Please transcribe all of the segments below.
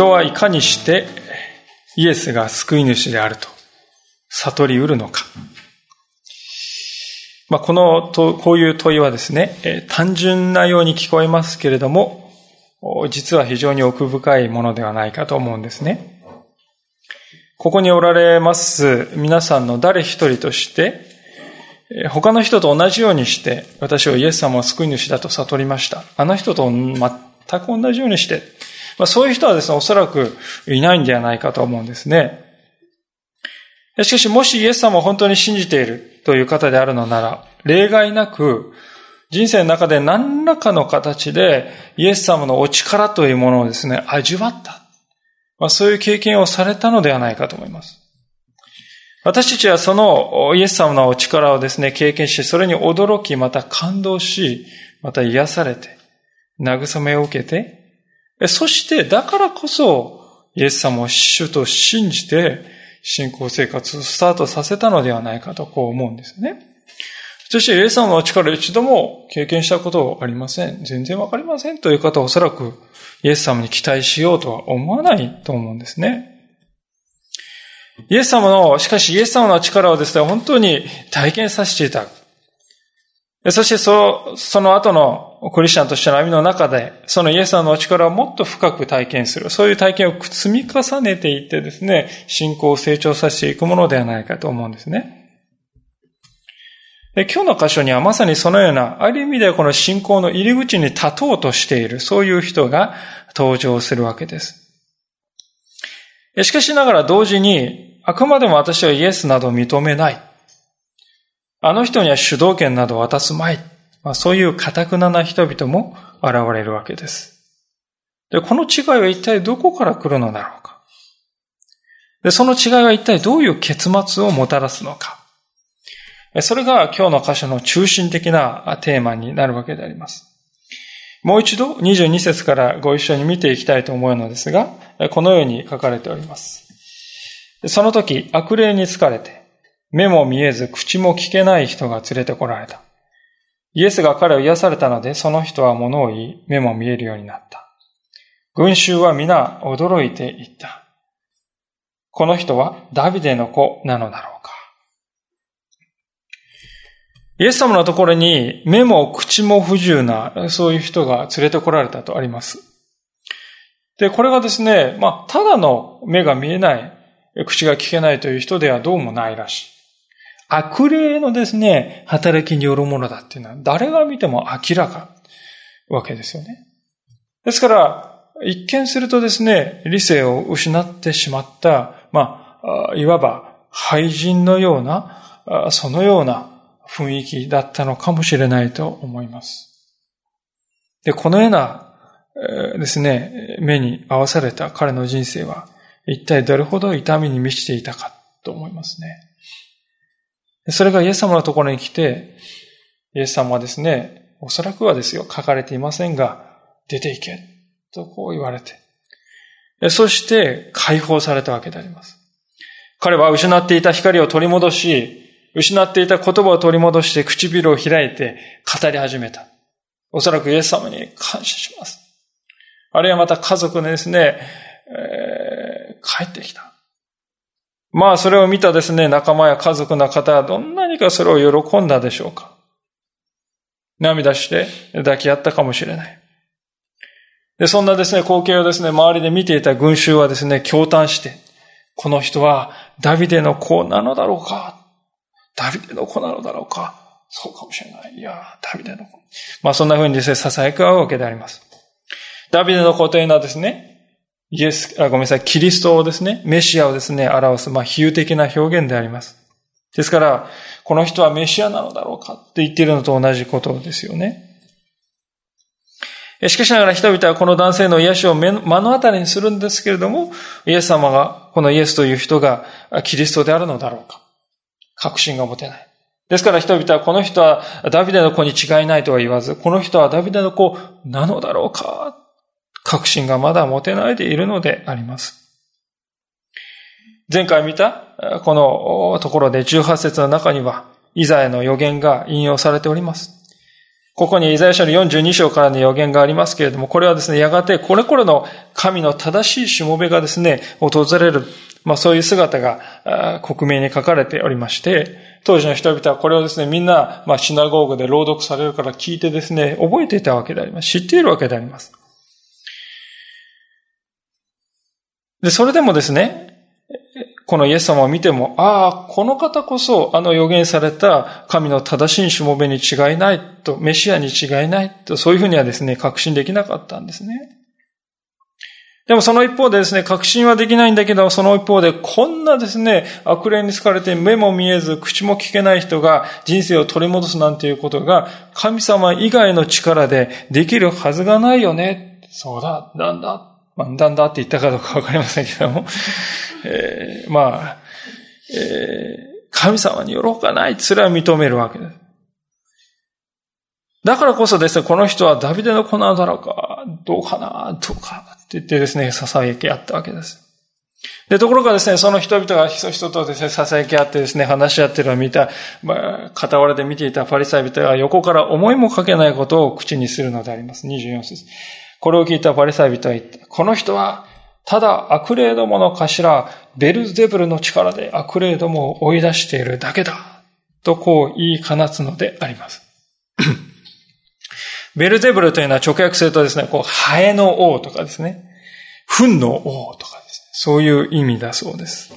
人はいかにしてイエスが救い主であると悟りうるのか。まあ、この、こういう問いはですね、え単純なように聞こえますけれども、実は非常に奥深いものではないかと思うんですね。ここにおられます皆さんの誰一人として、他の人と同じようにして、私はイエス様を救い主だと悟りました。あの人と全く同じようにして、まあ、そういう人はですね、おそらくいないんではないかと思うんですね。しかし、もしイエス様を本当に信じているという方であるのなら、例外なく、人生の中で何らかの形でイエス様のお力というものをですね、味わった。まあ、そういう経験をされたのではないかと思います。私たちはそのイエス様のお力をですね、経験し、それに驚き、また感動し、また癒されて、慰めを受けて、そして、だからこそ、イエス様を主と信じて、信仰生活をスタートさせたのではないかとこう思うんですね。そして、イエス様の力一度も経験したことはありません。全然わかりませんという方はおそらく、イエス様に期待しようとは思わないと思うんですね。イエス様の、しかしイエス様の力をですね、本当に体験させていた。そしてそその後のクリスチャンとしての歩みの中で、そのイエス様のお力をもっと深く体験する。そういう体験を積み重ねていってですね、信仰を成長させていくものではないかと思うんですね。で今日の箇所にはまさにそのような、ある意味ではこの信仰の入り口に立とうとしている、そういう人が登場するわけです。しかしながら同時に、あくまでも私はイエスなど認めない。あの人には主導権などを渡すまい。まあ、そういう堅くなな人々も現れるわけです。で、この違いは一体どこから来るのだろうか。で、その違いは一体どういう結末をもたらすのか。それが今日の箇所の中心的なテーマになるわけであります。もう一度22節からご一緒に見ていきたいと思うのですが、このように書かれております。その時、悪霊に疲れて、目も見えず口も聞けない人が連れてこられた。イエスが彼を癒されたので、その人は物を言い、目も見えるようになった。群衆は皆驚いていった。この人はダビデの子なのだろうか。イエス様のところに目も口も不自由な、そういう人が連れてこられたとあります。で、これがですね、まあ、ただの目が見えない、口が聞けないという人ではどうもないらしい。悪霊のですね、働きによるものだっていうのは、誰が見ても明らかわけですよね。ですから、一見するとですね、理性を失ってしまった、まあ、いわば廃人のような、そのような雰囲気だったのかもしれないと思います。で、このようなですね、目に合わされた彼の人生は、一体どれほど痛みに満ちていたかと思いますね。それがイエス様のところに来て、イエス様はですね、おそらくはですよ、書かれていませんが、出て行け、とこう言われて、そして解放されたわけであります。彼は失っていた光を取り戻し、失っていた言葉を取り戻して唇を開いて語り始めた。おそらくイエス様に感謝します。あるいはまた家族でですね、えー、帰ってきた。まあ、それを見たですね、仲間や家族の方はどんなにかそれを喜んだでしょうか。涙して抱き合ったかもしれない。で、そんなですね、光景をですね、周りで見ていた群衆はですね、驚嘆して、この人はダビデの子なのだろうかダビデの子なのだろうかそうかもしれない。いやダビデの子。まあそんな風にですね、囁くわけであります。ダビデの子というのはですね、イエス、あ、ごめんなさい、キリストをですね、メシアをですね、表す、まあ、比喩的な表現であります。ですから、この人はメシアなのだろうかって言っているのと同じことですよね。しかしながら人々はこの男性の癒しを目の当たりにするんですけれども、イエス様が、このイエスという人がキリストであるのだろうか。確信が持てない。ですから人々はこの人はダビデの子に違いないとは言わず、この人はダビデの子なのだろうか。確信がまだ持てないでいるのであります。前回見たこのところで18節の中には、イザヤの予言が引用されております。ここにイザヤ書の42章からの予言がありますけれども、これはですね、やがてこれこれの神の正しいしもべがですね、訪れる、まあそういう姿が克明に書かれておりまして、当時の人々はこれをですね、みんな、まあシナゴーグで朗読されるから聞いてですね、覚えていたわけであります。知っているわけであります。で、それでもですね、このイエス様を見ても、ああ、この方こそ、あの予言された神の正しいしもべに違いないと、メシアに違いないと、そういうふうにはですね、確信できなかったんですね。でもその一方でですね、確信はできないんだけど、その一方で、こんなですね、悪霊に疲れて目も見えず、口も聞けない人が人生を取り戻すなんていうことが、神様以外の力でできるはずがないよね。そうだ、なんだ、まあ、だんだって言ったかどうかわかりませんけども、えー、まあ、えー、神様に喜ばない。それは認めるわけです。だからこそですね、この人はダビデの子なんだろうか、どうかな、どうかって言ってですね、囁き合ったわけです。で、ところがですね、その人々が人々とですね、囁き合ってですね、話し合ってるのを見た、まあ、傍らで見ていたパリサイ人は横から思いもかけないことを口にするのであります。24節。これを聞いたパリサイ人は言った。この人はただ悪霊どもの頭、ベルゼブルの力で悪霊どもを追い出しているだけだ。とこう言い放つのであります。ベルゼブルというのは直訳するとですね、こう、ハエの王とかですね、糞の王とかですね、そういう意味だそうです。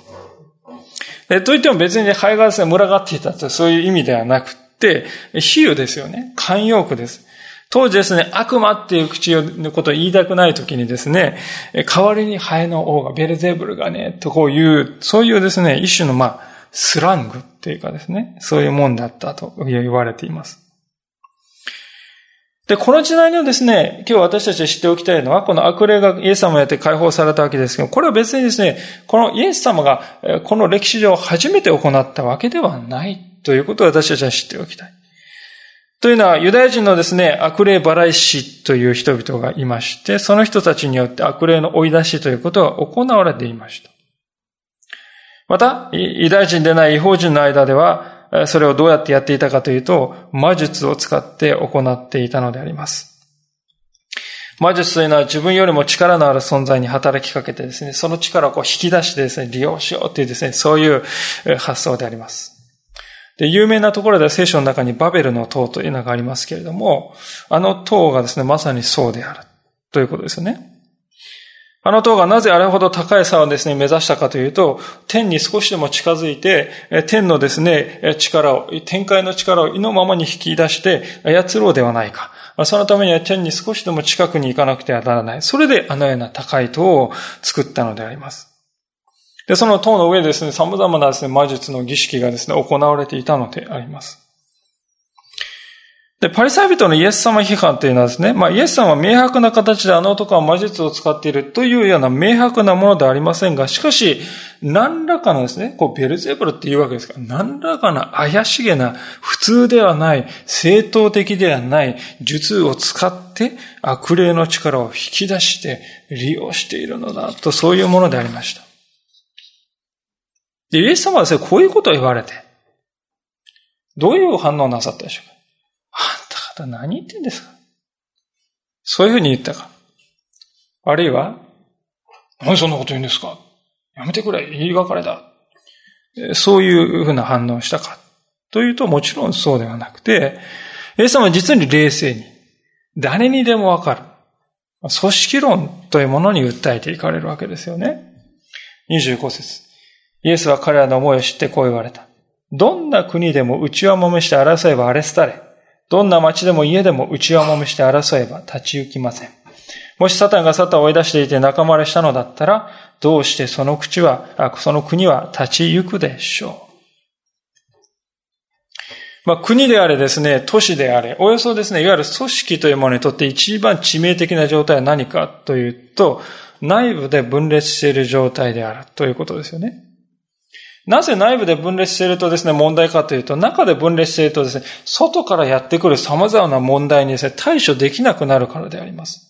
えといっても別にハエがですね、群がっていたとそういう意味ではなくて、比喩ですよね。慣用句です。当時ですね、悪魔っていう口のことを言いたくない時にですね、代わりにハエの王が、ベルゼブルがね、とこういう、そういうですね、一種のまあ、スラングっていうかですね、そういうもんだったと言われています。で、この時代にはですね、今日私たちが知っておきたいのは、この悪霊がイエス様によって解放されたわけですけど、これは別にですね、このイエス様が、この歴史上初めて行ったわけではないということを私たちは知っておきたい。というのは、ユダヤ人のですね、悪霊払い師という人々がいまして、その人たちによって悪霊の追い出しということが行われていました。また、ユダヤ人でない違法人の間では、それをどうやってやっていたかというと、魔術を使って行っていたのであります。魔術というのは自分よりも力のある存在に働きかけてですね、その力をこう引き出してですね、利用しようというですね、そういう発想であります。で、有名なところでは聖書の中にバベルの塔というのがありますけれども、あの塔がですね、まさにそうである。ということですよね。あの塔がなぜあれほど高い差をですね、目指したかというと、天に少しでも近づいて、天のですね、力を、天界の力を意のままに引き出して操ろうではないか。そのためには天に少しでも近くに行かなくてはならない。それであのような高い塔を作ったのであります。で、その塔の上でですね、様々なですね、魔術の儀式がですね、行われていたのであります。で、パリサイ人のイエス様批判というのはですね、まあ、イエス様は明白な形であの男は魔術を使っているというような明白なものではありませんが、しかし、何らかのですね、こう、ベルゼブルっていうわけですから、何らかの怪しげな、普通ではない、正当的ではない術を使って悪霊の力を引き出して利用しているのだと、そういうものでありました。で、イエス様はですね、こういうことを言われて、どういう反応なさったでしょうか？あんた方何言ってんですか？そういうふうに言ったか。あるいは、何そんなこと言うんですか？やめてくれ、言いがかれだ。そういうふうな反応をしたか。というと、もちろんそうではなくて、イエス様は実に冷静に、誰にでもわかる。組織論というものに訴えていかれるわけですよね。25節。イエスは彼らの思いを知ってこう言われた。どんな国でも内輪もめして争えば荒れ廃れ。どんな町でも家でも内輪もめして争えば立ち行きません。もしサタンがサタンを追い出していて仲間割れしたのだったら、どうしてその口は、その国は立ち行くでしょう。まあ、国であれですね、都市であれ、およそですね、いわゆる組織というものにとって一番致命的な状態は何かというと、内部で分裂している状態であるということですよね。なぜ内部で分裂しているとですね、問題かというと、中で分裂しているとですね、外からやってくる様々な問題にですね、対処できなくなるからであります。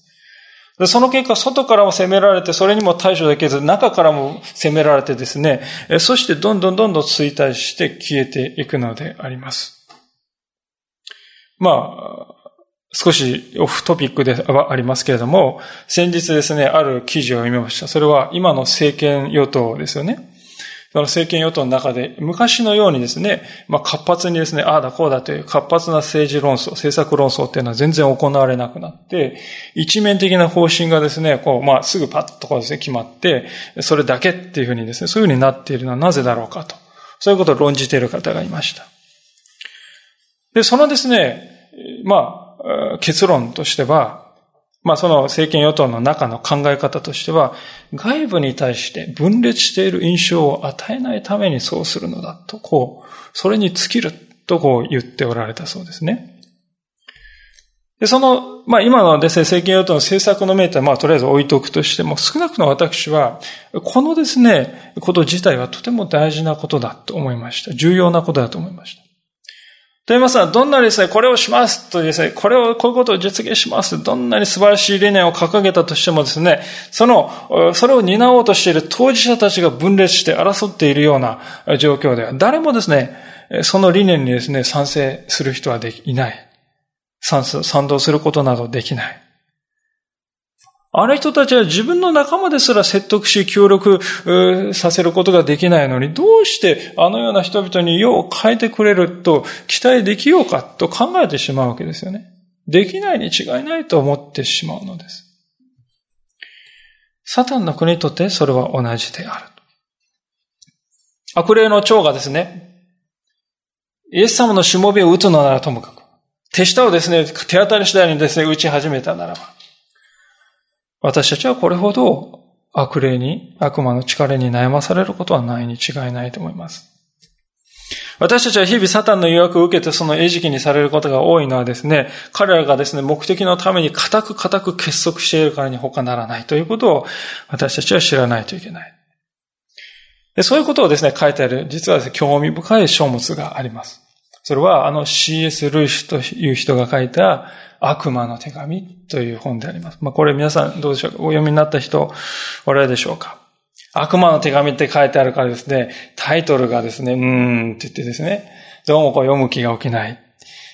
でその結果、外からも攻められて、それにも対処できず、中からも攻められてですね、そしてどんどんどんどん衰退して消えていくのであります。まあ、少しオフトピックではありますけれども、先日ですね、ある記事を読みました。それは今の政権与党ですよね。その政権与党の中で、昔のようにですね、まあ活発にですね、ああだこうだという活発な政治論争、政策論争っていうのは全然行われなくなって、一面的な方針がですね、こう、まあすぐパッとこうですね、決まって、それだけっていうふうにですね、そういうふうになっているのはなぜだろうかと。そういうことを論じている方がいました。で、そのですね、まあ、結論としては、まあその政権与党の中の考え方としては、外部に対して分裂している印象を与えないためにそうするのだと、こう、それに尽きるとこう言っておられたそうですね。で、その、まあ今のですね、政権与党の政策のメーター、まあとりあえず置いとくとしても、少なくとも私は、このですね、こと自体はとても大事なことだと思いました。重要なことだと思いました。と言いますのは、どんなにですね、これをしますとですね、これを、こういうことを実現しますどんなに素晴らしい理念を掲げたとしてもですね、その、それを担おうとしている当事者たちが分裂して争っているような状況では、誰もですね、その理念にですね、賛成する人はできいない。賛同することなどできない。あの人たちは自分の仲間ですら説得し協力させることができないのに、どうしてあのような人々に世を変えてくれると期待できようかと考えてしまうわけですよね。できないに違いないと思ってしまうのです。サタンの国にとってそれは同じである。悪霊の長がですね、イエス様のしもべを打つのならともかく、手下をですね、手当たり次第にですね、打ち始めたならば、私たちはこれほど悪霊に、悪魔の力に悩まされることはないに違いないと思います。私たちは日々サタンの誘惑を受けてその餌食にされることが多いのはですね、彼らがですね、目的のために固く固く結束しているからに他ならないということを私たちは知らないといけない。でそういうことをですね、書いてある、実はですね、興味深い書物があります。それはあの C.S. ルイスという人が書いた悪魔の手紙という本であります。まあ、これ皆さんどうでしょうか？お読みになった人おられるでしょうか？悪魔の手紙って書いてあるからですね、タイトルがですね、うーんって言ってですね、どうもこう読む気が起きない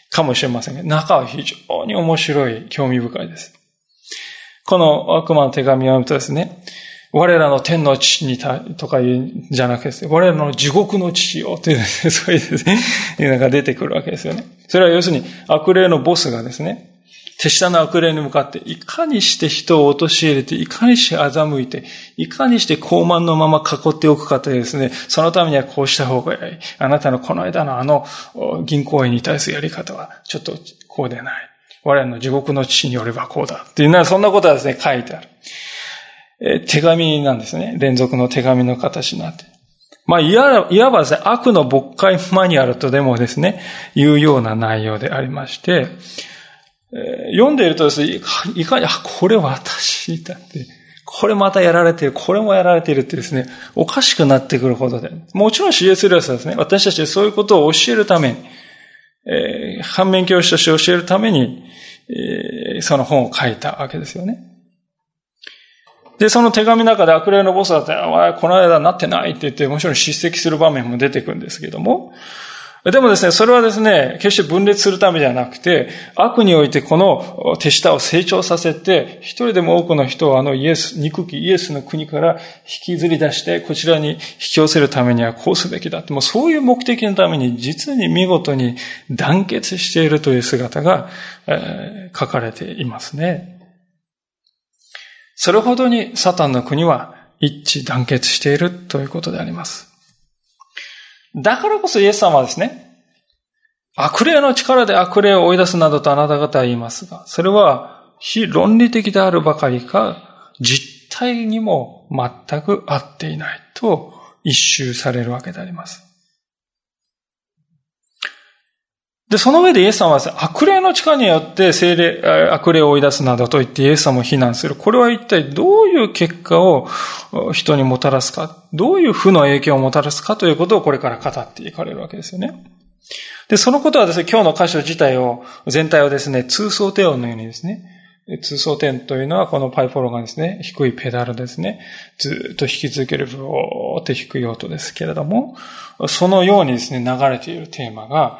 かもしれませんが、中は非常に面白い、興味深いです。この悪魔の手紙を読むとですね、我らの天の父にた、とか言うんじゃなくてですね、我らの地獄の父よというですね、そういうですね、いうのが出てくるわけですよね。それは要するに悪霊のボスがですね、手下の悪霊に向かって、いかにして人を陥れて、いかにして欺いて、いかにして高慢のまま囲っておくかというですね、そのためにはこうした方がいい。あなたのこの間のあの銀行員に対するやり方は、ちょっとこうでない。我々の地獄の父によればこうだ。っていうのは、そんなことはですね、書いてある。え手紙なんですね。連続の手紙の形になって。まあ、いわばですね、悪の勃開マニュアルとでもですね、いうような内容でありまして、読んでいるとですね、いかに、あ、これ私だって、これまたやられている、これもやられているってですね、おかしくなってくるほどで。もちろん CS レースはですね、私たちそういうことを教えるために、えー、反面教師として教えるために、えー、その本を書いたわけですよね。で、その手紙の中で悪霊のボスだって、この間なってないって言って、もちろん叱責する場面も出てくるんですけども、でもですね、それはですね、決して分裂するためではなくて、悪においてこの手下を成長させて、一人でも多くの人をあのイエス、憎きイエスの国から引きずり出して、こちらに引き寄せるためにはこうすべきだ。もうそういう目的のために実に見事に団結しているという姿が、えー、書かれていますね。それほどにサタンの国は一致団結しているということであります。だからこそイエス様はですね、悪霊の力で悪霊を追い出すなどとあなた方は言いますが、それは非論理的であるばかりか、実体にも全く合っていないと一周されるわけであります。で、その上でイエス様は悪霊の力によって精霊、悪霊を追い出すなどと言ってイエス様を非難する。これは一体どういう結果を人にもたらすか、どういう負の影響をもたらすかということをこれから語っていかれるわけですよね。で、そのことはですね、今日の箇所自体を、全体をですね、通奏低音のようにですね、通奏点というのはこのパイプオロがですね、低いペダルですね、ずっと弾き続けるブオーって低い音ですけれども、そのようにですね、流れているテーマが、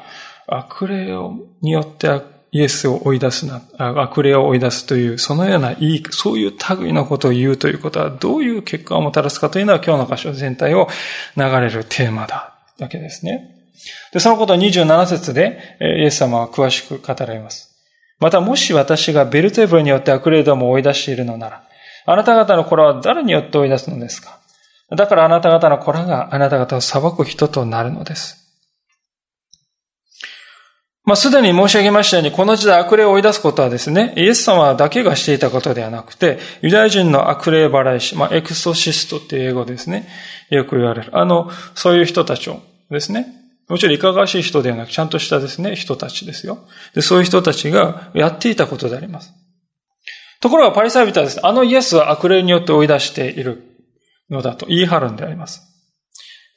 悪霊によってイエスを追い出すな、悪霊を追い出すという、そのような、いい、そういう類のことを言うということは、どういう結果をもたらすかというのは、今日の箇所全体を流れるテーマだ、わけですね。で、そのことを27節で、イエス様は詳しく語られます。また、もし私がベルゼブルによって悪霊どもを追い出しているのなら、あなた方の子らは誰によって追い出すのですか？だからあなた方の子らがあなた方を裁く人となるのです。まあ、すでに申し上げましたように、この時代悪霊を追い出すことはですね、イエス様だけがしていたことではなくて、ユダヤ人の悪霊払い師、まあ、エクソシストっていう英語ですね。よく言われる。あの、そういう人たちをですね、もちろんいかがわしい人ではなく、ちゃんとしたですね、人たちですよ。で、そういう人たちがやっていたことであります。ところがパリサイ人はですね、あのイエスは悪霊によって追い出しているのだと言い張るんであります。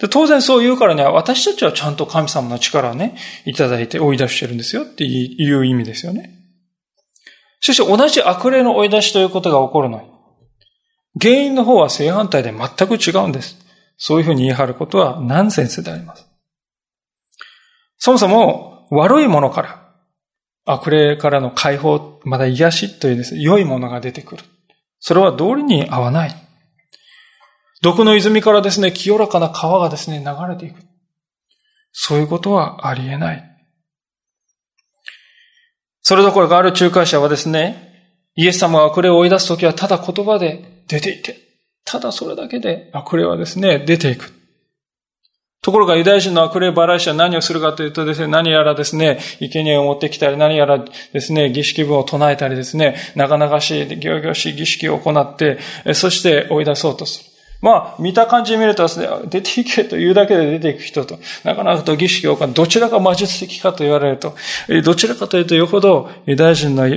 で、当然そう言うからね、私たちはちゃんと神様の力をね、いただいて追い出してるんですよっていう意味ですよね。しかし同じ悪霊の追い出しということが起こるのに、原因の方は正反対で全く違うんです。そういうふうに言い張ることはナンセンスであります。そもそも悪いものから、悪霊からの解放、また癒しというですね、良いものが出てくる。それは道理に合わない。毒の泉からですね、清らかな川がですね、流れていく。そういうことはありえない。それどころかある仲介者はですね、イエス様が悪霊を追い出すときはただ言葉で出ていて、ただそれだけで悪霊はですね、出ていく。ところがユダヤ人の悪霊払い師は何をするかというとですね、何やらですね、生贄を持ってきたり、何やらですね、儀式文を唱えたりですね、長々しい、行々しい儀式を行って、そして追い出そうとする。まあ、見た感じ見るとですね、出ていけと言うだけで出ていく人と、なかなかと儀式を行う、どちらが魔術的かと言われると、どちらかというとよほどユダヤ人の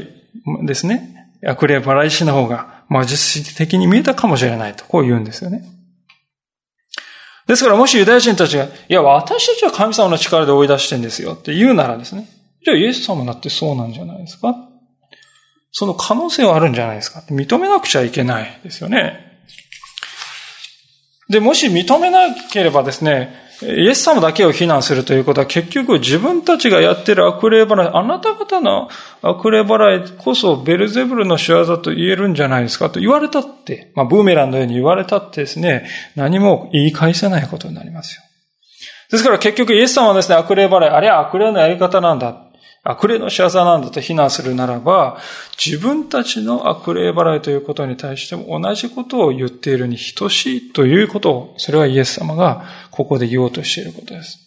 ですね、悪霊払い師の方が魔術的に見えたかもしれないと、こう言うんですよね。ですからもしユダヤ人たちが、いや、私たちは神様の力で追い出してんですよ。って言うならですね、じゃあイエス様だってそうなんじゃないですか。その可能性はあるんじゃないですか。認めなくちゃいけないですよね。で、もし認めなければですね、イエス様だけを非難するということは結局自分たちがやってる悪霊払い、あなた方の悪霊払いこそベルゼブルの仕業と言えるんじゃないですかと言われたって、まあブーメランのように言われたってですね、何も言い返せないことになりますよ。ですから結局イエス様はですね、悪霊払い、あれは悪霊のやり方なんだ。悪霊の仕業なんだと非難するならば、自分たちの悪霊払いということに対しても同じことを言っているに等しいということを、それはイエス様がここで言おうとしていることです。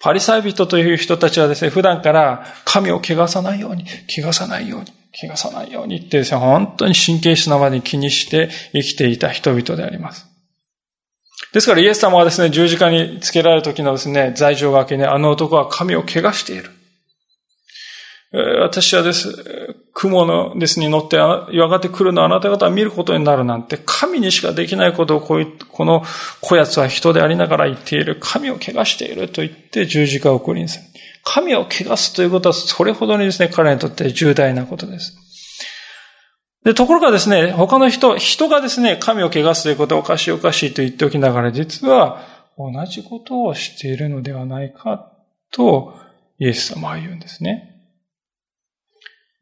パリサイ人という人たちはですね、普段から神を汚さないように、汚さないように、汚さないようにってですね、本当に神経質なまでに気にして生きていた人々であります。ですからイエス様はですね、十字架につけられる時のですね、罪状が明けね、あの男は神を汚している。私はです、雲のですに乗ってやがて来るのあなた方は見ることになるなんて、神にしかできないことをこうこの子やつは人でありながら言っている。神を汚していると言って十字架を送りにする。神を汚すということはそれほどにですね、彼にとって重大なことです。で、ところがですね、他の人、人がですね、神を汚すということはおかしいおかしいと言っておきながら、実は同じことをしているのではないかと、イエス様は言うんですね。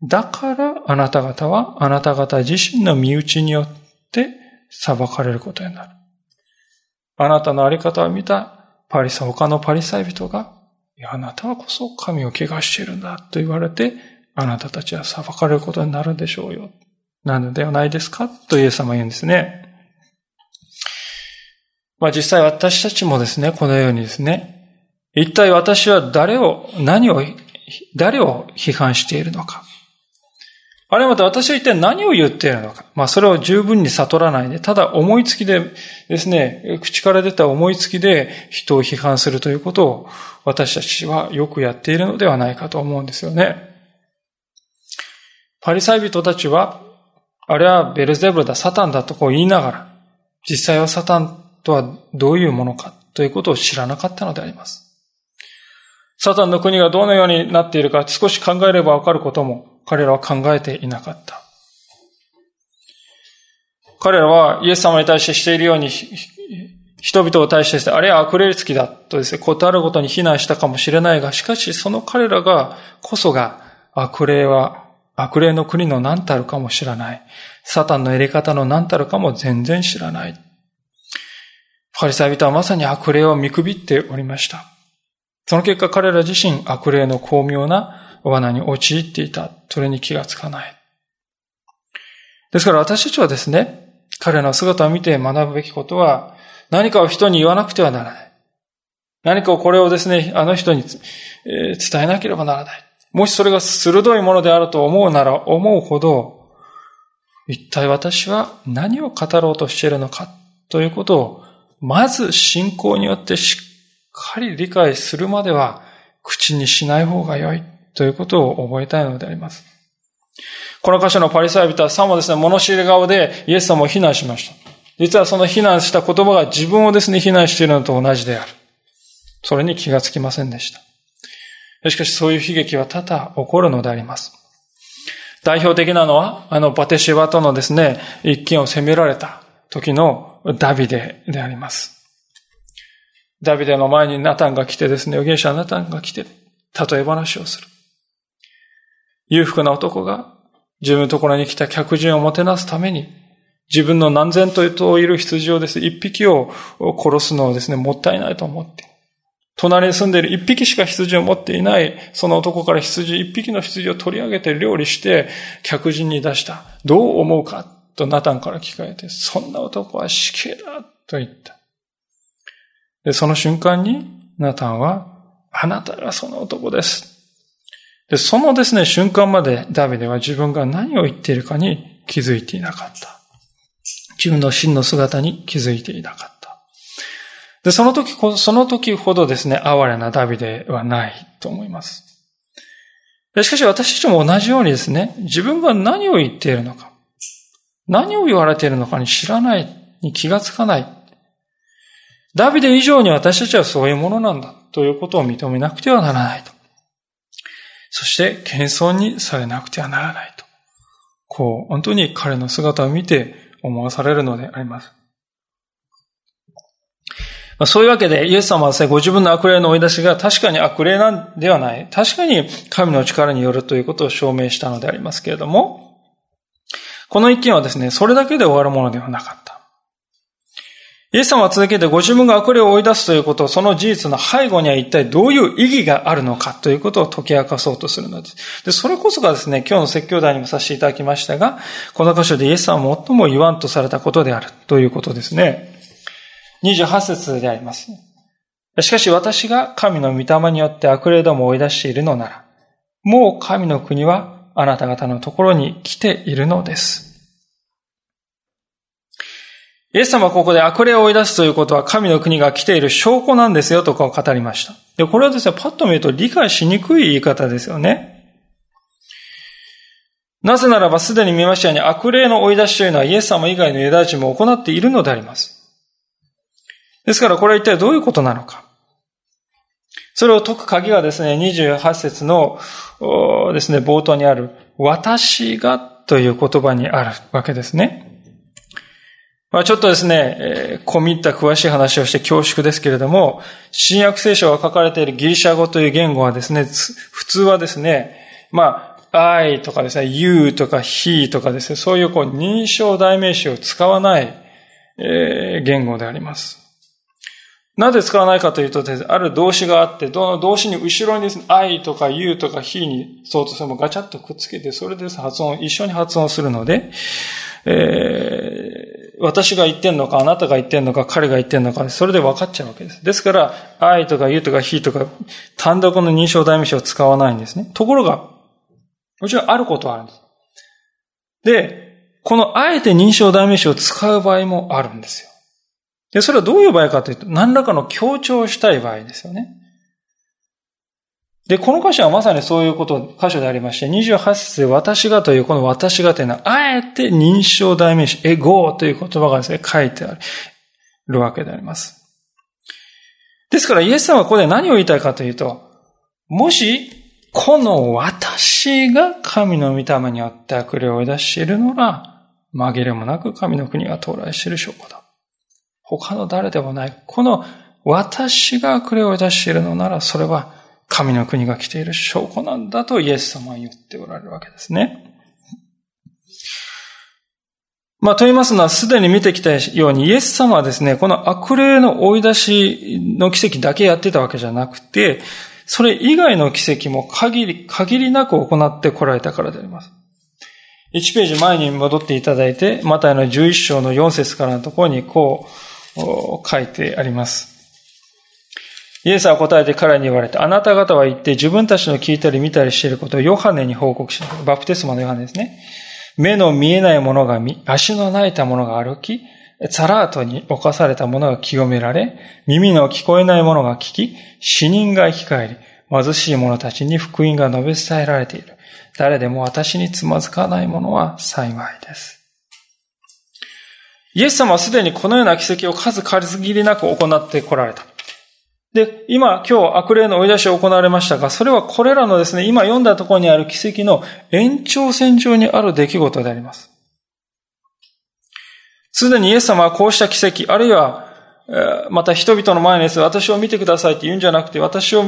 だからあなた方はあなた方自身の身内によって裁かれることになる。あなたのあり方を見たパリサ、他のパリサイ人が、いや、あなたはこそ神を怪我しているんだと言われて、あなたたちは裁かれることになるでしょうよ。なのではないですか？とイエス様は言うんですね。まあ実際私たちもですね、このようにですね、一体私は誰を、何を、誰を批判しているのか。あれまた私は一体何を言っているのか。まあそれを十分に悟らないで、ただ思いつきでですね、口から出た思いつきで人を批判するということを私たちはよくやっているのではないかと思うんですよね。パリサイ人たちは、あれはベルゼブルだ、サタンだとこう言いながら、実際はサタンとはどういうものかということを知らなかったのであります。サタンの国がどのようになっているか少し考えればわかることも彼らは考えていなかった。彼らはイエス様に対してしているように、人々を対してあれは悪霊つきだとですね、ことあるごとに非難したかもしれないが、しかしその彼らが、こそが悪霊は、悪霊の国の何たるかも知らない。サタンのやり方の何たるかも全然知らない。パリサイ人はまさに悪霊を見くびっておりました。その結果彼ら自身悪霊の巧妙な罠に陥っていた。それに気がつかない。ですから私たちはですね、彼の姿を見て学ぶべきことは、何かを人に言わなくてはならない。何かをこれをですね、あの人に伝えなければならない。もしそれが鋭いものであると思うなら思うほど、一体私は何を語ろうとしているのかということを、まず信仰によってしっかり理解するまでは口にしない方が良い。ということを覚えたいのであります。この箇所のパリサイ人はさもですね、物知り顔でイエス様を非難しました。実はその非難した言葉が自分をですね、非難しているのと同じである。それに気がつきませんでした。しかしそういう悲劇は多々起こるのであります。代表的なのは、あのバテシェバとのですね、一見を責められた時のダビデであります。ダビデの前にナタンが来てですね、預言者ナタンが来て、例え話をする。裕福な男が自分のところに来た客人をもてなすために、自分の何千といる羊をですね、一匹を殺すのをですね、もったいないと思って、隣に住んでいる一匹しか羊を持っていない、その男から羊、一匹の羊を取り上げて料理して、客人に出した。どう思うか？とナタンから聞かれて、そんな男は死刑だと言った。で、その瞬間に、ナタンは、あなたがその男です。で、そのですね、瞬間までダビデは自分が何を言っているかに気づいていなかった。自分の真の姿に気づいていなかった。で、その時、その時ほどですね、哀れなダビデはないと思います。しかし私たちも同じようにですね、自分が何を言っているのか、何を言われているのかに知らない、に気がつかない。ダビデ以上に私たちはそういうものなんだということを認めなくてはならないと。そして謙遜にされなくてはならないと。こう、本当に彼の姿を見て思わされるのであります。まそういうわけで、イエス様はですね、ご自分の悪霊の追い出しが確かに悪霊なんではない。確かに神の力によるということを証明したのでありますけれども、この一件はですね、それだけで終わるものではなかった。イエス様は続けてご自分が悪霊を追い出すということ、その事実の背後には一体どういう意義があるのかということを解き明かそうとするのです。で、それこそがですね、今日の説教題にもさせていただきましたが、この箇所でイエス様は最も言わんとされたことであるということですね。28節であります。しかし私が神の御霊によって悪霊どもを追い出しているのなら、もう神の国はあなた方のところに来ているのです。イエス様はここで悪霊を追い出すということは神の国が来ている証拠なんですよとかを語りました。で、これはですね、パッと見ると理解しにくい言い方ですよね。なぜならばすでに見ましたように悪霊の追い出しというのはイエス様以外のユダヤ人も行っているのであります。ですからこれは一体どういうことなのか。それを解く鍵がですね、28節のですね、冒頭にある、私がという言葉にあるわけですね。まあ、ちょっとですね、えー、込み入った詳しい話をして恐縮ですけれども、新約聖書が書かれているギリシャ語という言語はですね、普通はですね、まあ、I とかですね、You とか He とかですね、そういうこう認証代名詞を使わない、えー、言語であります。なぜ使わないかというと、ある動詞があって、どの動詞に後ろにですね、I とか You とか He にそうとするもガチャッとくっつけて、それで発音、一緒に発音するので、えー、私が言ってんのか、あなたが言ってんのか、彼が言ってんのか、それで分かっちゃうわけです。ですから、愛とか言うとか非とか、単独の認証代名詞を使わないんですね。ところが、もちろんあることはあるんです。で、このあえて認証代名詞を使う場合もあるんですよ。で、それはどういう場合かというと、何らかの強調したい場合ですよね。で、この箇所はまさにそういうこと、箇所でありまして、28節で私がというこの私がというのは、あえて認証代名詞、エゴーという言葉がですね、書いてあるわけであります。ですからイエス様はここで何を言いたいかというと、もし、この私が神の御霊によって悪霊を出しているのら、紛れもなく神の国が到来している証拠だ。他の誰でもない。この私が悪霊を出しているのなら、それは神の国が来ている証拠なんだとイエス様は言っておられるわけですね。まあ、と言いますのは、すでに見てきたように、イエス様はですね、この悪霊の追い出しの奇跡だけやってたわけじゃなくて、それ以外の奇跡も限り、限りなく行ってこられたからであります。1ページ前に戻っていただいて、マタイの11章の4節からのところにこう書いてあります。イエスは答えて彼に言われて、あなた方は言って自分たちの聞いたり見たりしていることをヨハネに報告しなバプテスマのヨハネですね。目の見えないものが見、足の泣いたものが歩き、ザラートに侵されたものが清められ、耳の聞こえないものが聞き、死人が生き返り、貧しい者たちに福音が述べ伝えられている。誰でも私につまずかない者は幸いです。イエス様はすでにこのような奇跡を数限りなく行ってこられた。で、今、今日悪霊の追い出しを行われましたが、それはこれらのですね、今読んだところにある奇跡の延長線上にある出来事であります。すでにイエス様はこうした奇跡、あるいは、また人々の前にです、ね、私を見てくださいって言うんじゃなくて、私を、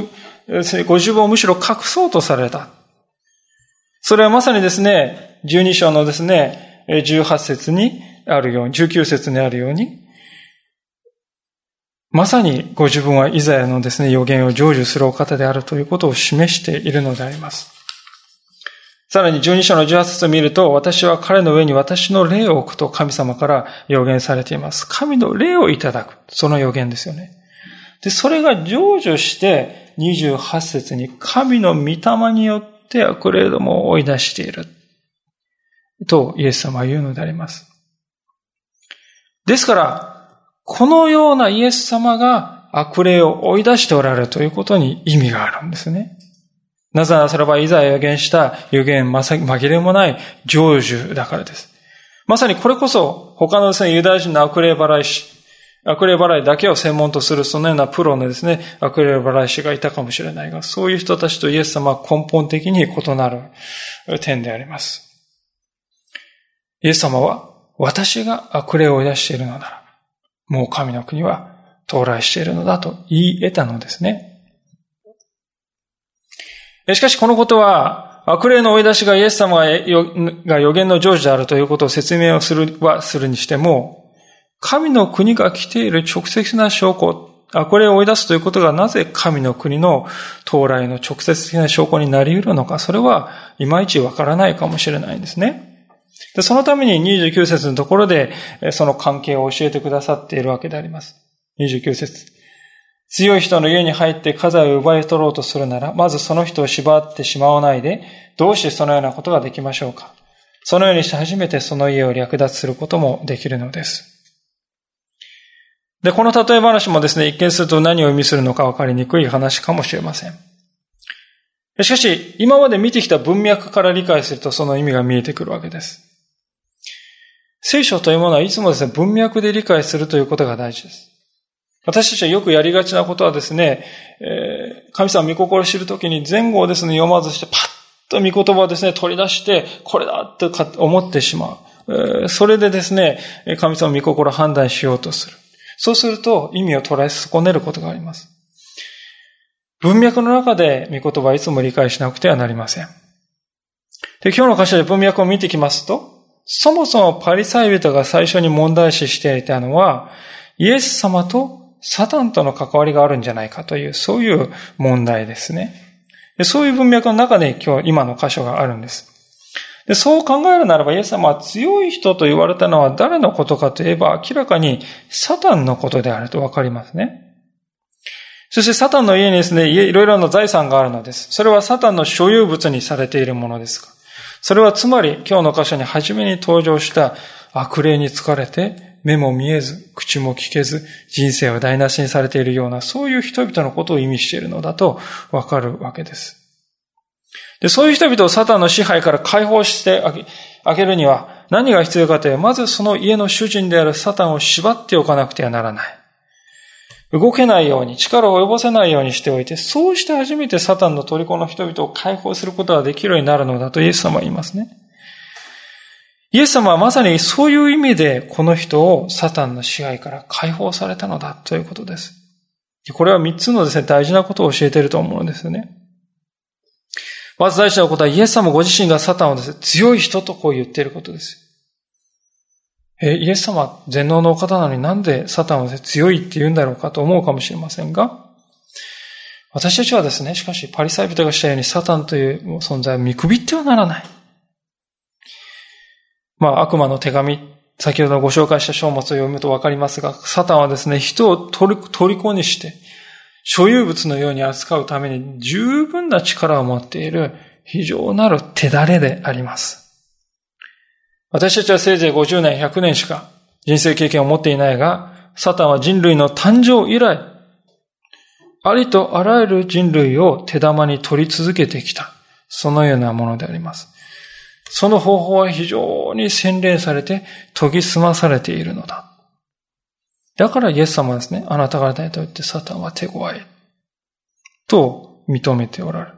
ご自分をむしろ隠そうとされた。それはまさにですね、12章のですね、18節にあるように、19節にあるように、まさにご自分はイザヤのですね、予言を成就するお方であるということを示しているのであります。さらに12章の18節を見ると、私は彼の上に私の霊を置くと神様から予言されています。神の霊をいただく。その予言ですよね。で、それが成就して28節に神の御霊によって悪霊どもを追い出している。とイエス様は言うのであります。ですから、このようなイエス様が悪霊を追い出しておられるということに意味があるんですね。なぜならそれは、いざ予言した予言まさ、紛れもない成就だからです。まさにこれこそ、他のですね、ユダヤ人の悪霊払い師、悪霊払いだけを専門とするそのようなプロのですね、悪霊払い師がいたかもしれないが、そういう人たちとイエス様は根本的に異なる点であります。イエス様は、私が悪霊を追い出しているのなら、もう神の国は到来しているのだと言い得たのですね。しかしこのことは、悪霊の追い出しがイエス様が予言の成就であるということを説明をするはするにしても、神の国が来ている直接な証拠、悪霊を追い出すということがなぜ神の国の到来の直接的な証拠になり得るのか、それはいまいちわからないかもしれないんですね。で、そのために29節のところで、その関係を教えてくださっているわけであります。29節強い人の家に入って家財を奪い取ろうとするなら、まずその人を縛ってしまわないで、どうしてそのようなことができましょうかそのようにして初めてその家を略奪することもできるのです。で、この例え話もですね、一見すると何を意味するのか分かりにくい話かもしれません。しかし、今まで見てきた文脈から理解するとその意味が見えてくるわけです。聖書というものはいつもですね、文脈で理解するということが大事です。私たちはよくやりがちなことはですね、えー、神様御心を知るときに前後をですね、読まずしてパッと御言葉をですね、取り出して、これだって思ってしまう。それでですね、神様御心を判断しようとする。そうすると意味を捉え損ねることがあります。文脈の中で御言葉はいつも理解しなくてはなりません。で、今日の箇所で文脈を見てきますと、そもそもパリサイ人が最初に問題視していたのは、イエス様とサタンとの関わりがあるんじゃないかという、そういう問題ですね。そういう文脈の中で今日、今の箇所があるんです。でそう考えるならば、イエス様は強い人と言われたのは誰のことかといえば、明らかにサタンのことであるとわかりますね。そしてサタンの家にですね、いろいろな財産があるのです。それはサタンの所有物にされているものですそれはつまり今日の箇所に初めに登場した悪霊に疲れて目も見えず、口も聞けず、人生は台無しにされているような、そういう人々のことを意味しているのだとわかるわけです。で、そういう人々をサタンの支配から解放してあげるには何が必要かというと、まずその家の主人であるサタンを縛っておかなくてはならない。動けないように、力を及ぼせないようにしておいて、そうして初めてサタンの虜の人々を解放することができるようになるのだとイエス様は言いますね。イエス様はまさにそういう意味でこの人をサタンの支配から解放されたのだということです。これは三つのですね、大事なことを教えていると思うんですよね。まず大事なことはイエス様ご自身がサタンをですね、強い人とこう言っていることです。え、イエス様全能のお方なのになんでサタンは強いって言うんだろうかと思うかもしれませんが、私たちはですね、しかしパリサイ人がしたようにサタンという存在を見くびってはならない。まあ、悪魔の手紙、先ほどご紹介した書物を読むとわかりますが、サタンはですね、人を虜にして、所有物のように扱うために十分な力を持っている非常なる手だれであります。私たちはせいぜい50年、100年しか人生経験を持っていないが、サタンは人類の誕生以来、ありとあらゆる人類を手玉に取り続けてきた。そのようなものであります。その方法は非常に洗練されて研ぎ澄まされているのだ。だからイエス様はですね、あなた方にとってサタンは手強い。と認めておられ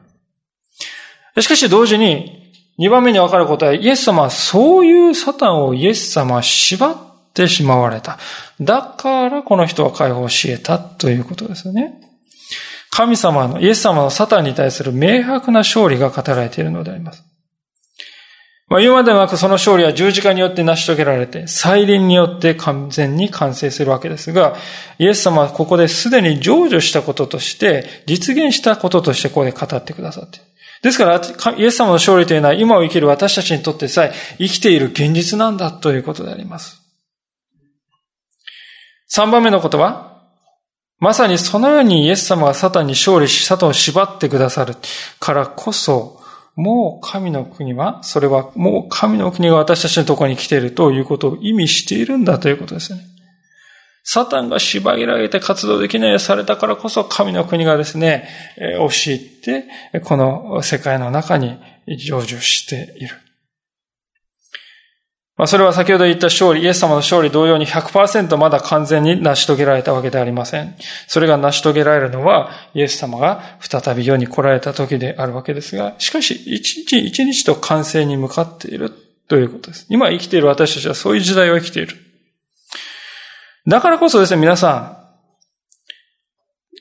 る。しかし同時に、二番目にわかることは、イエス様はそういうサタンをイエス様は縛ってしまわれた。だからこの人は解放し得たということですよね。神様の、イエス様のサタンに対する明白な勝利が語られているのであります。まあ、言うまでもなくその勝利は十字架によって成し遂げられて、再臨によって完全に完成するわけですが、イエス様はここですでに成就したこととして、実現したこととしてここで語ってくださっているですから、イエス様の勝利というのは今を生きる私たちにとってさえ生きている現実なんだということであります。三番目のことは、まさにそのようにイエス様がサタンに勝利し、サタンを縛ってくださるからこそ、もう神の国は、それはもう神の国が私たちのところに来ているということを意味しているんだということですね。サタンが縛りられて活動できないようにされたからこそ神の国がですね、押し入って、この世界の中に成就している。まあ、それは先ほど言った勝利、イエス様の勝利同様に100%まだ完全に成し遂げられたわけではありません。それが成し遂げられるのは、イエス様が再び世に来られた時であるわけですが、しかし、一日一日と完成に向かっているということです。今生きている私たちはそういう時代を生きている。だからこそですね、皆さん、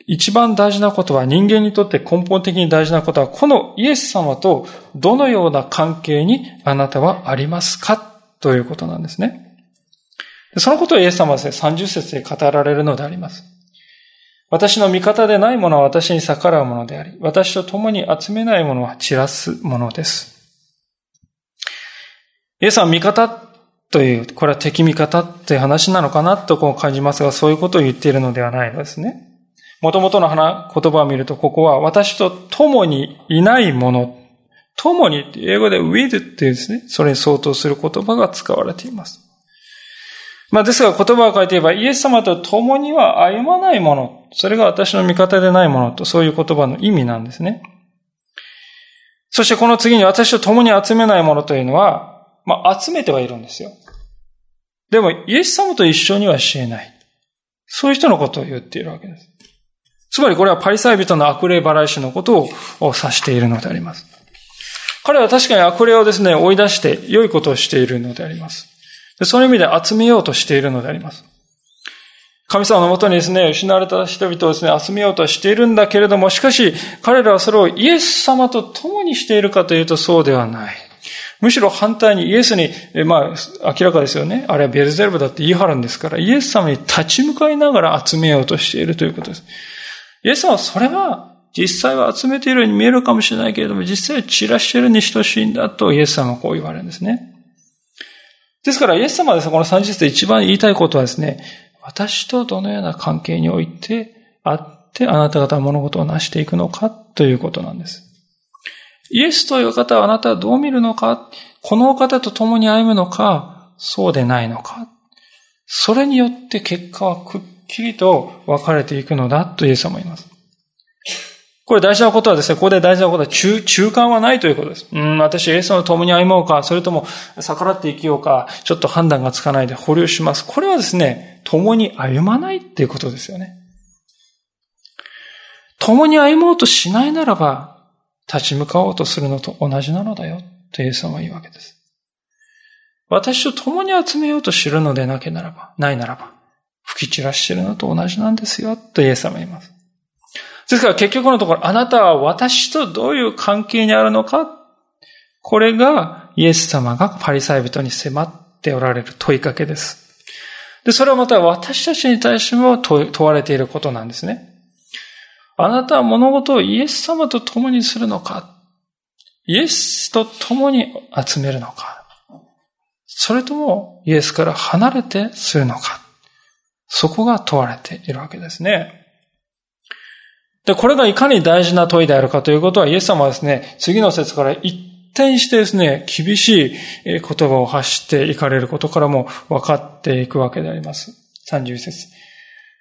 一番大事なことは、人間にとって根本的に大事なことは、このイエス様とどのような関係にあなたはありますかということなんですね。そのことをイエス様はですね、30節で語られるのであります。私の味方でないものは私に逆らうものであり、私と共に集めないものは散らすものです。イエス様は味方という、これは敵味方という話なのかなとこう感じますが、そういうことを言っているのではないのですね。もともとの言葉を見ると、ここは私と共にいないもの共に英語で with っていうですね、それに相当する言葉が使われています。まあですが言葉を変えて言えば、イエス様と共には歩まないもの、それが私の味方でないものと、そういう言葉の意味なんですね。そしてこの次に私と共に集めないものというのは、まあ集めてはいるんですよ。でも、イエス様と一緒にはしえない。そういう人のことを言っているわけです。つまりこれはパリサイ人の悪霊払い師のことを指しているのであります。彼は確かに悪霊をですね、追い出して良いことをしているのであります。でその意味で集めようとしているのであります。神様のもとにですね、失われた人々をですね、集めようとしているんだけれども、しかし、彼らはそれをイエス様と共にしているかというとそうではない。むしろ反対にイエスに、まあ、明らかですよね。あれはベルゼルブだって言い張るんですから、イエス様に立ち向かいながら集めようとしているということです。イエス様はそれは実際は集めているように見えるかもしれないけれども、実際は散らしているに等しいんだとイエス様はこう言われるんですね。ですからイエス様はですね、この30節で一番言いたいことはですね、私とどのような関係においてあってあなた方は物事を成していくのかということなんです。イエスという方はあなたはどう見るのか？この方と共に歩むのか？そうでないのか？それによって結果はくっきりと分かれていくのだ？とイエス様は言います。これ大事なことはですね、ここで大事なことは中、中間はないということです。うん、私、イエス様と共に歩もうか、それとも逆らって生きようか、ちょっと判断がつかないで保留します。これはですね、共に歩まないっていうことですよね。共に歩もうとしないならば、立ち向かおうとするのと同じなのだよ、とイエス様は言うわけです。私と共に集めようと知るのでなけならば、ないならば、吹き散らしてるのと同じなんですよ、とイエス様は言います。ですから結局のところ、あなたは私とどういう関係にあるのか？これがイエス様がパリサイ人に迫っておられる問いかけです。で、それはまた私たちに対しても問われていることなんですね。あなたは物事をイエス様と共にするのか？イエスと共に集めるのか？それともイエスから離れてするのか？そこが問われているわけですね。で、これがいかに大事な問いであるかということは、イエス様はですね、次の説から一転してですね、厳しい言葉を発していかれることからも分かっていくわけであります。31節。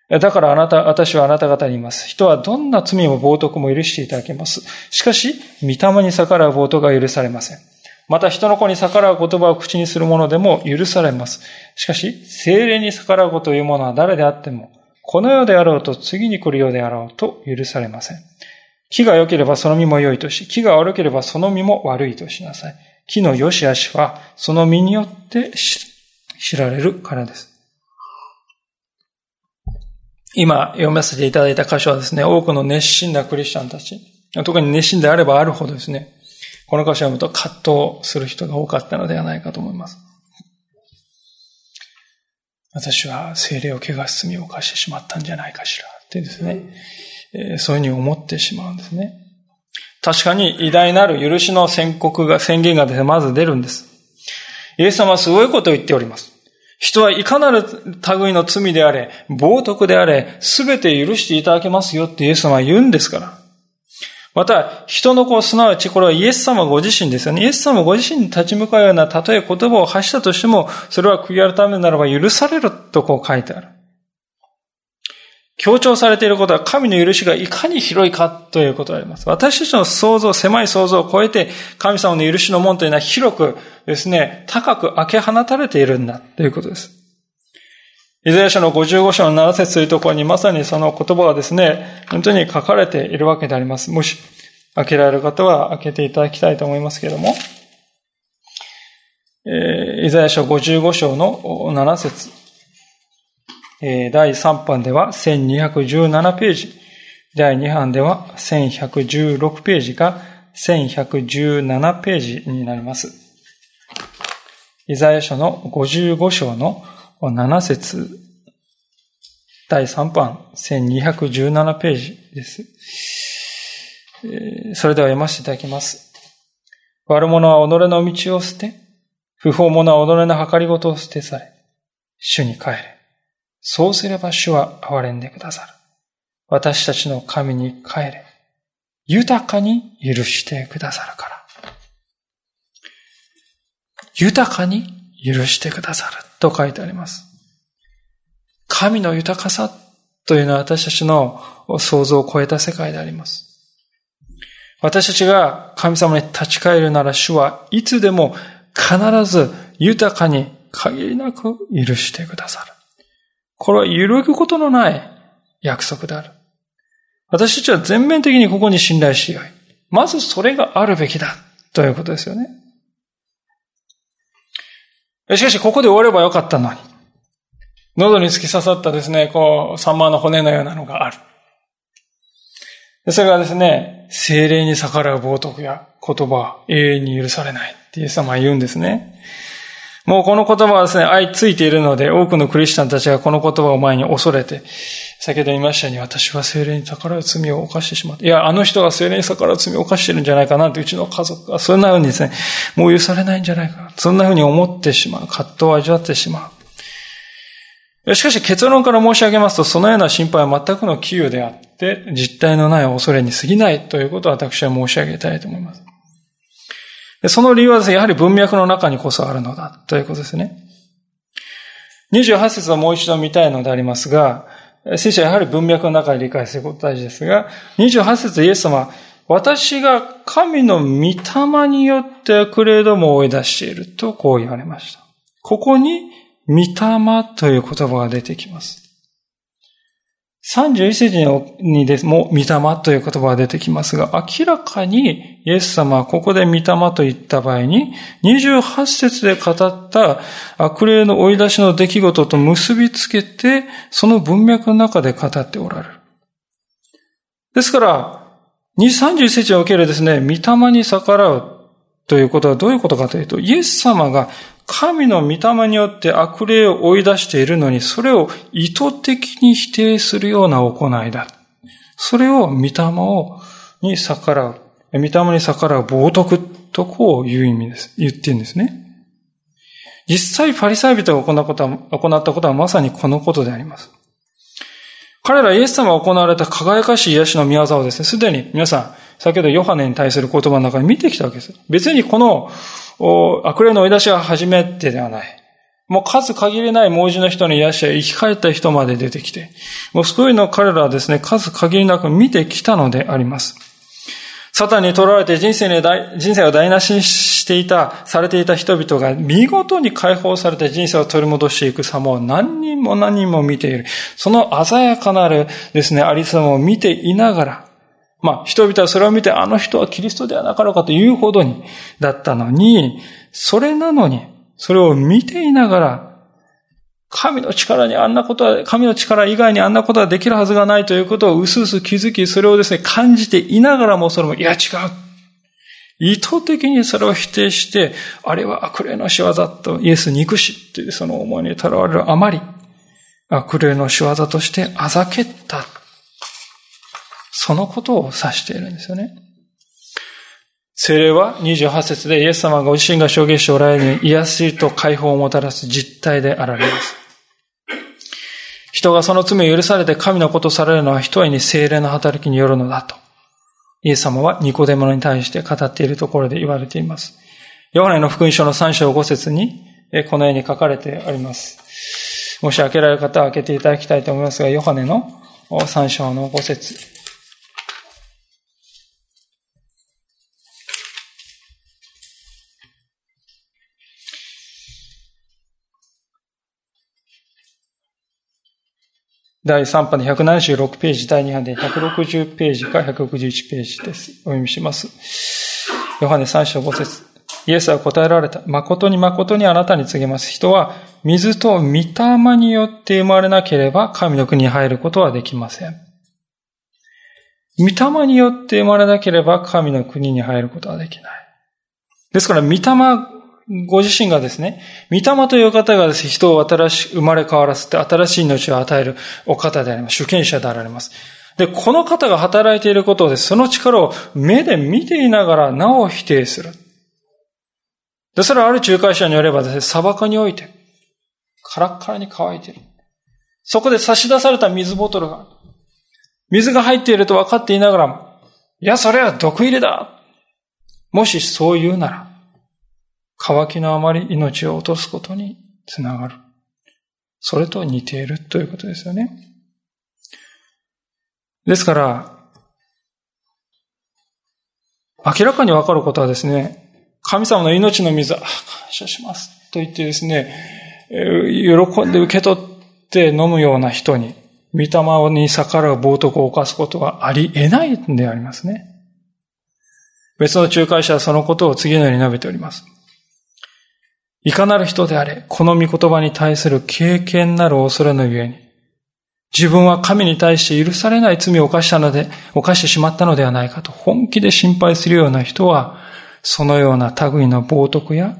だからあなた、私はあなた方に言います。人はどんな罪も冒涜も許していただけます。しかし、御霊に逆らう冒涜が許されません。また人の子に逆らう言葉を口にする者でも許されます。しかし、精霊に逆らうことを言う者は誰であっても、この世であろうと次に来るようであろうと許されません。木が良ければその実も良いとし、木が悪ければその実も悪いとしなさい。木の良し悪しはその実によって知られるからです。今読ませていただいた箇所はですね、多くの熱心なクリスチャンたち、特に熱心であればあるほどですね、この箇所を読むと葛藤する人が多かったのではないかと思います。私は精霊を怪我す罪を犯してしまったんじゃないかしらってですね、えー、そういうふうに思ってしまうんですね。確かに偉大なる許しの宣告が、宣言がですね、まず出るんです。イエス様はすごいことを言っております。人はいかなる類の罪であれ、冒涜であれ、すべて許していただけますよってイエス様は言うんですから。また、人の子、すなわちこれはイエス様ご自身ですよね。イエス様ご自身に立ち向かうような、たとえ言葉を発したとしても、それは悔い改めならば許されるとこう書いてある。強調されていることは神の許しがいかに広いかということであります。私たちの想像、狭い想像を超えて、神様の許しの門というのは広くですね、高く開け放たれているんだということです。イザヤ書の55章の7節というところにまさにその言葉がですね、本当に書かれているわけであります。もし開けられる方は開けていただきたいと思いますけれども、えー、イザヤ書55章の7節、第3版では1217ページ、第2版では1116ページが1117ページになります。イザヤ書の55章の7節第3版1217ページです。それでは読ませていただきます。悪者は己の道を捨て、不法者は己の計りごとを捨てされ、主に帰れ。そうすれば主は憐れんでくださる。私たちの神に帰れ。豊かに許してくださるから。豊かに許してくださる。と書いてあります。神の豊かさというのは私たちの想像を超えた世界であります。私たちが神様に立ち返るなら主はいつでも必ず豊かに限りなく許してくださる。これは揺るぐことのない約束である。私たちは全面的にここに信頼しよい。まずそれがあるべきだ。ということですよね。しかし、ここで終わればよかったのに。喉に突き刺さったですね、こう、サンマの骨のようなのがある。それがですね、精霊に逆らう冒涜や言葉は永遠に許されないってイエス様は言うんですね。もうこの言葉はですね、相ついているので、多くのクリスチャンたちがこの言葉を前に恐れて、先ほど言いましたように、私は精霊に逆らう罪を犯してしまった。いや、あの人が精霊に逆らう罪を犯してるんじゃないかなって、うちの家族が、そんなふうにですね、もう許されないんじゃないか。そんなふうに思ってしまう。葛藤を味わってしまう。しかし結論から申し上げますと、そのような心配は全くの杞憂であって、実体のない恐れに過ぎないということを私は申し上げたいと思います。その理由はですね、やはり文脈の中にこそあるのだ、ということですね。28節をもう一度見たいのでありますが、聖書はやはり文脈の中で理解すること大事ですが、28節イエス様、私が神の御霊によって悪霊どもを追い出しているとこう言われました。ここに、御霊という言葉が出てきます。31節にでも、御霊という言葉が出てきますが、明らかにイエス様はここで御霊と言った場合に、28節で語った悪霊の追い出しの出来事と結びつけて、その文脈の中で語っておられる。ですから、31節におけるですね、御霊に逆らうということはどういうことかというと、イエス様が神の御霊によって悪霊を追い出しているのに、それを意図的に否定するような行いだ。それを御霊をに逆らう。御霊に逆らう冒涜とこういう意味です。言ってるんですね。実際パリサイ人が行ったことは行ったことはまさにこのことであります。彼らイエス様が行われた輝かしい癒しの宮沢をですね、すでに皆さん、先ほどヨハネに対する言葉の中に見てきたわけです。別にこの悪霊の追い出しが初めてではない。もう数限りない盲人の人の癒しや生き返った人まで出てきて、もうそういの彼らはですね、数限りなく見てきたのであります。サタンに取られて人生に人生を台無しにしていた、されていた人々が見事に解放されて人生を取り戻していく様を何人も何人も見ている。その鮮やかなるですね、ありさまを見ていながら、まあ、人々はそれを見て、あの人はキリストではなかろうかというほどに、だったのに、それなのに、それを見ていながら、神の力にあんなことは、神の力以外にあんなことはできるはずがないということを薄々気づき、それをですね、感じていながらも、それも、いや違う。意図的にそれを否定して、あれは悪霊の仕業とイエス憎しっていうその思いにとらわれるあまり、悪霊の仕業としてあざけったそのことを指しているんですよね。精霊は28節でイエス様がご自身が証言しておられる癒しと解放をもたらす実態であられます。人がその罪を許されて神のことされるのは一重に精霊の働きによるのだと。イエス様はニコデモに対して語っているところで言われています。ヨハネの福音書の3章5節にこのように書かれてあります。もし開けられる方は開けていただきたいと思いますが、ヨハネの3章の5節第3版で176ページ、第2版で160ページか161ページです。お読みします。ヨハネ3章5節イエスは答えられた。誠に誠にあなたに告げます。人は水と御霊によって生まれなければ神の国に入ることはできません。御霊によって生まれなければ神の国に入ることはできない。ですから、御霊ご自身がですね、御霊という方がですね、人を新し、生まれ変わらせて新しい命を与えるお方であります。主権者であられます。で、この方が働いていることで、その力を目で見ていながらなお否定する。で、それはある仲介者によればですね、砂漠において、カラッカラに乾いている。そこで差し出された水ボトルが、水が入っていると分かっていながらも、いや、それは毒入れだ。もしそう言うなら、乾きのあまり命を落とすことにつながる。それと似ているということですよね。ですから、明らかにわかることはですね、神様の命の水、感謝しますと言ってですね、喜んで受け取って飲むような人に、御霊に逆らう冒涜を犯すことはあり得ないんでありますね。別の仲介者はそのことを次のように述べております。いかなる人であれ、この御言葉に対する経験なる恐れのゆえに、自分は神に対して許されない罪を犯したので、犯してしまったのではないかと本気で心配するような人は、そのような類の冒涜や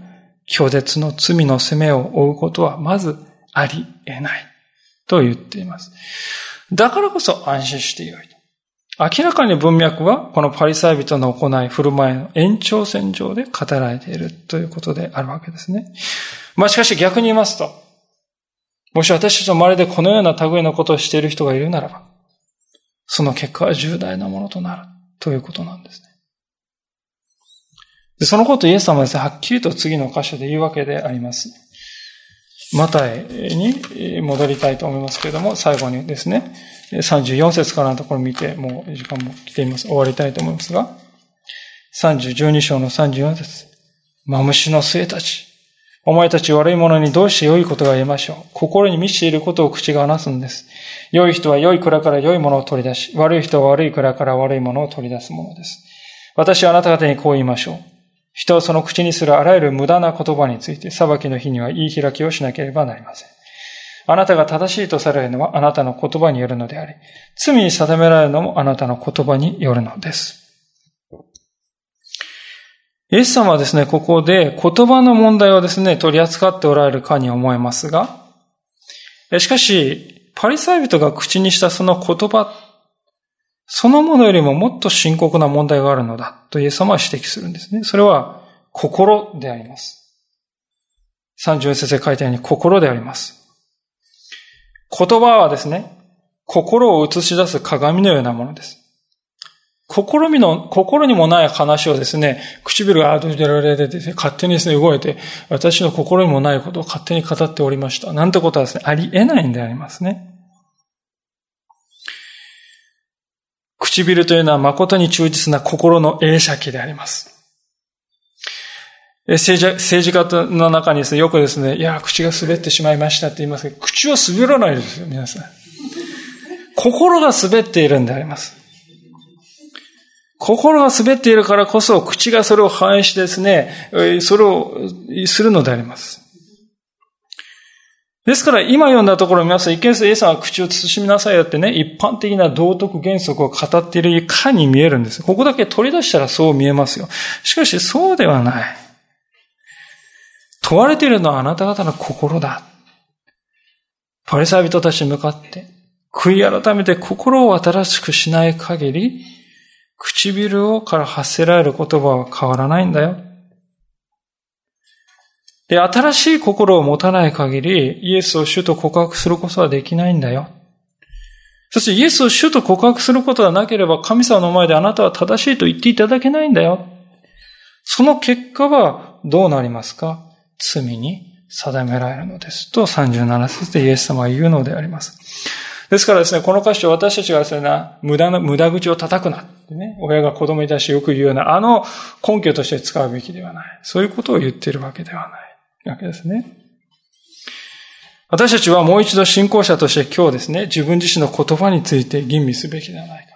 拒絶の罪の責めを負うことはまずあり得ないと言っています。だからこそ安心してよい。明らかに文脈はこのパリサイ人の行い、振る舞いの延長線上で語られているということであるわけですね。まあしかし逆に言いますと、もし私たちの周りでこのような類のことをしている人がいるならば、その結果は重大なものとなるということなんですね。でそのことイエス様はですね、はっきりと次の箇所で言うわけであります。マタイに戻りたいと思いますけれども、最後にですね、34節からのところを見て、もう時間も来ています。終わりたいと思いますが、32章の34節マムシの末たち。お前たち悪い者にどうして良いことが言えましょう。心に満ちていることを口が話すんです。良い人は良い蔵から良いものを取り出し、悪い人は悪い蔵から悪いものを取り出すものです。私はあなた方にこう言いましょう。人はその口にするあらゆる無駄な言葉について、裁きの日には言い開きをしなければなりません。あなたが正しいとされるのはあなたの言葉によるのであり、罪に定められるのもあなたの言葉によるのです。イエス様はですね、ここで言葉の問題をですね、取り扱っておられるかに思えますが、しかし、パリサイ人が口にしたその言葉、そのものよりももっと深刻な問題があるのだとイエス様は指摘するんですね。それは心であります。34節で書いたように心であります。言葉はですね、心を映し出す鏡のようなものです。心にの、心にもない話をですね、唇があーとられて勝手にですね、動いて、私の心にもないことを勝手に語っておりました。なんてことはですね、あり得ないんでありますね。唇というのは誠に忠実な心の映写機であります。政治政治家の中にですね、よくですね、いや、口が滑ってしまいましたって言いますけど、口は滑らないですよ、皆さん。心が滑っているんであります。心が滑っているからこそ、口がそれを反映してですね、それをするのであります。ですから、今読んだところ皆さん、一見する A さんは口を慎みなさいよってね、一般的な道徳原則を語っているかに見えるんです。ここだけ取り出したらそう見えますよ。しかし、そうではない。問われているのはあなた方の心だ。パリサイ人たちに向かって、悔い改めて心を新しくしない限り、唇をから発せられる言葉は変わらないんだよ。で、新しい心を持たない限り、イエスを主と告白することはできないんだよ。そしてイエスを主と告白することがなければ神様の前であなたは正しいと言っていただけないんだよ。その結果はどうなりますか？罪に定められるのです。と37節でイエス様は言うのであります。ですからですね、この箇所私たちがですね、無駄な、無駄口を叩くなってね、親が子供に対してよく言うような、あの根拠として使うべきではない。そういうことを言っているわけではないわけですね。私たちはもう一度信仰者として今日ですね、自分自身の言葉について吟味すべきではないか。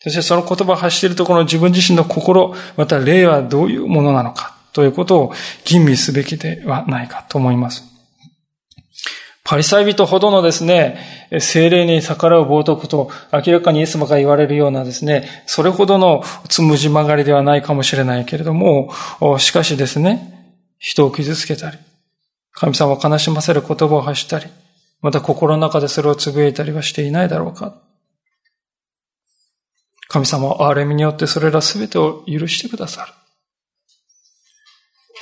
そしてその言葉を発しているところの自分自身の心、また霊はどういうものなのか、ということを吟味すべきではないかと思います。パリサイ人ほどのですね、精霊に逆らう冒涜と明らかにイエス様が言われるようなですね、それほどのつむじ曲がりではないかもしれないけれども、しかしですね、人を傷つけたり、神様を悲しませる言葉を発したり、また心の中でそれをつぶやいたりはしていないだろうか。神様は憐れみによってそれらすべてを許してくださる。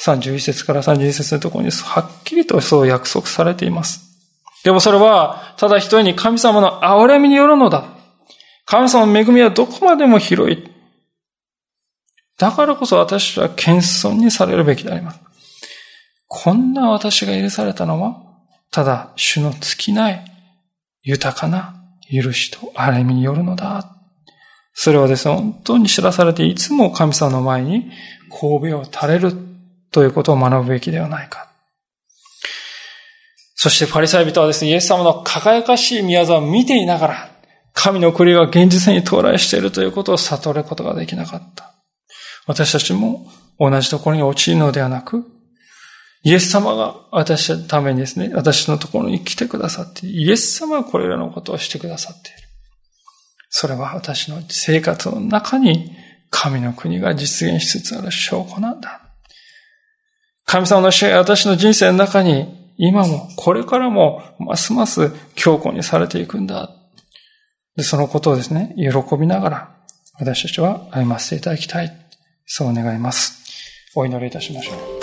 31節から32節のところにはっきりとそう約束されています。でもそれは、ただ一人に神様の憐れみによるのだ。神様の恵みはどこまでも広い。だからこそ私は謙遜にされるべきであります。こんな私が許されたのは、ただ主の尽きない豊かな許しと憐れみによるのだ。それはですね、本当に知らされていつも神様の前に神戸を垂れるということを学ぶべきではないか。そしてパリサイ人はですね、イエス様の輝かしい宮沢を見ていながら、神の国が現実に到来しているということを悟ることができなかった。私たちも同じところに陥るのではなく、イエス様が私のためにですね、私のところに来てくださって、イエス様がこれらのことをしてくださっている。それは私の生活の中に神の国が実現しつつある証拠なんだ。神様の主が私の人生の中に今も、これからも、ますます強固にされていくんだ。で、そのことをですね、喜びながら、私たちは歩ませていただきたい。そう願います。お祈りいたしましょう。